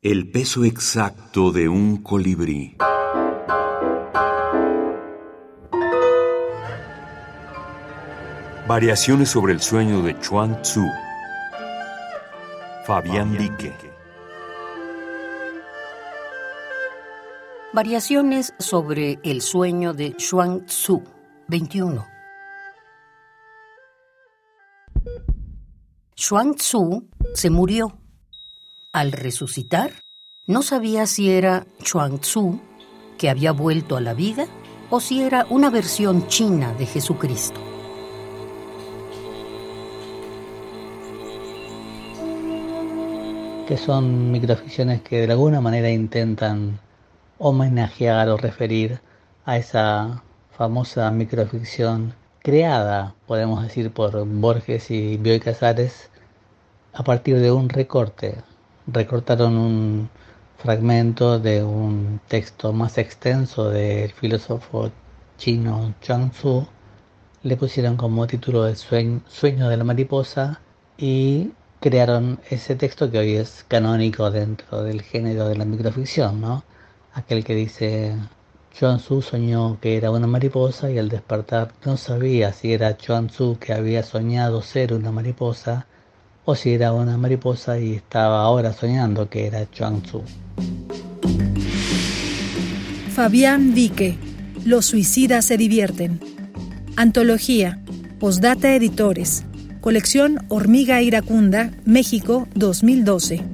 El peso exacto de un colibrí. Variaciones sobre el sueño de Chuang Tzu. Fabián Dique. Variaciones sobre el sueño de Chuang Tzu, 21. Chuang Tzu se murió. Al resucitar, no sabía si era Chuang Tzu, que había vuelto a la vida, o si era una versión china de Jesucristo. que son microficciones que de alguna manera intentan homenajear o referir a esa famosa microficción creada, podemos decir, por Borges y Bioy Casares a partir de un recorte. Recortaron un fragmento de un texto más extenso del filósofo chino Chuang Tzu, le pusieron como título de sueño, de la mariposa y crearon ese texto que hoy es canónico dentro del género de la microficción, ¿no? Aquel que dice, Chuan Tzu soñó que era una mariposa y al despertar no sabía si era Chuan Tzu que había soñado ser una mariposa o si era una mariposa y estaba ahora soñando que era Chuan Tzu. Fabián Vique, Los suicidas se divierten. Antología, Postdata Editores, Colección Hormiga Iracunda, México 2012.